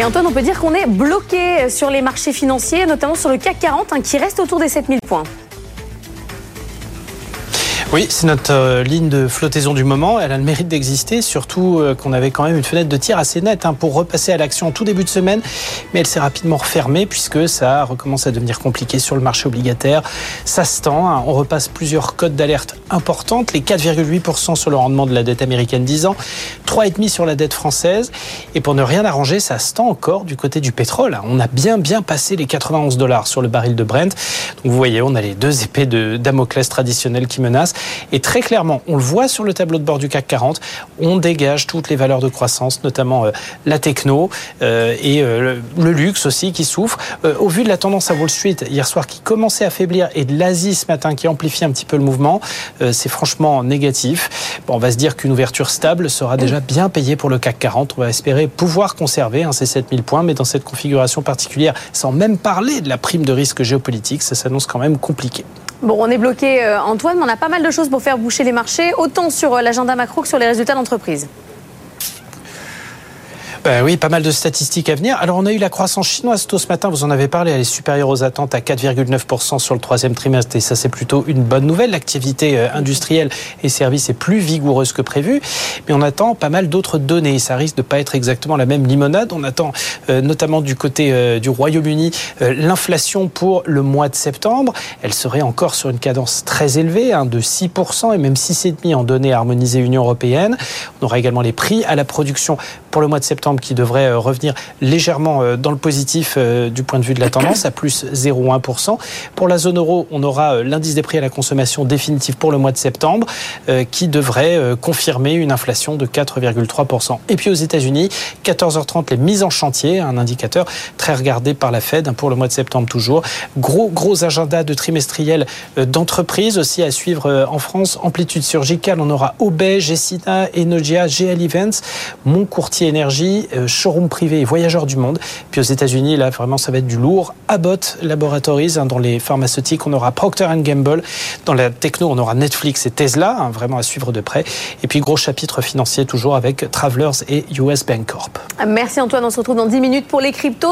Et Antoine, on peut dire qu'on est bloqué sur les marchés financiers, notamment sur le CAC 40, hein, qui reste autour des 7000 points. Oui, c'est notre euh, ligne de flottaison du moment. Elle a le mérite d'exister, surtout euh, qu'on avait quand même une fenêtre de tir assez nette hein, pour repasser à l'action tout début de semaine. Mais elle s'est rapidement refermée puisque ça recommence à devenir compliqué sur le marché obligataire. Ça se tend. Hein. On repasse plusieurs codes d'alerte importantes. Les 4,8% sur le rendement de la dette américaine 10 ans, 3,5% sur la dette française. Et pour ne rien arranger, ça se tend encore du côté du pétrole. On a bien, bien passé les 91 dollars sur le baril de Brent. Vous voyez, on a les deux épées de Damoclès traditionnelles qui menacent. Et très clairement, on le voit sur le tableau de bord du CAC 40, on dégage toutes les valeurs de croissance, notamment euh, la techno euh, et euh, le luxe aussi qui souffre. Au vu de la tendance à Wall Street hier soir qui commençait à faiblir et de l'Asie ce matin qui amplifie un petit peu le mouvement, c'est franchement négatif. On va se dire qu'une ouverture stable sera déjà bien payée pour le CAC 40. On va espérer pouvoir conserver hein, ces 7000 points, mais dans cette configuration particulière, sans même parler de la prime de risque géopolitique, ça quand même compliqué. Bon, on est bloqué, euh, Antoine, mais on a pas mal de choses pour faire boucher les marchés, autant sur euh, l'agenda macro que sur les résultats d'entreprise. Ben oui, pas mal de statistiques à venir. Alors, on a eu la croissance chinoise tôt ce matin, vous en avez parlé, elle est supérieure aux attentes à 4,9% sur le troisième trimestre et ça, c'est plutôt une bonne nouvelle. L'activité euh, industrielle et services est plus vigoureuse que prévu, mais on attend pas mal d'autres données. Ça risque de pas être exactement la même limonade. On attend euh, notamment du côté du Royaume-Uni l'inflation pour le mois de septembre. Elle serait encore sur une cadence très élevée, hein, de 6% et même 6,5% en données harmonisées Union européenne. On aura également les prix à la production pour le mois de septembre qui devrait euh, revenir légèrement euh, dans le positif euh, du point de vue de la tendance, à plus 0,1%. Pour la zone euro, on aura l'indice des prix à la consommation définitif pour le mois de septembre, qui devrait confirmer une inflation de 4,3%. Et puis aux États-Unis, 14h30, les mises en chantier, un indicateur très regardé par la Fed hein, pour le mois de septembre toujours. Gros, gros agenda de trimestriel d'entreprise aussi à suivre en France. Amplitude surgicale, on aura Obey, Gessina, Enogia, GL Events, Mon Courtier Énergie, euh, showroom privé et voyageurs du monde. Puis aux États-Unis, là, vraiment, ça va être du lourd. Abbott Laboratories, hein, dans les pharmaceutiques, on aura Procter Gamble. Dans la techno, on aura Netflix et Tesla, hein, vraiment à suivre de près. Et puis, gros chapitre financier toujours avec Travelers et US Bank Corp. Merci Antoine, on se retrouve dans 10 minutes pour les cryptos.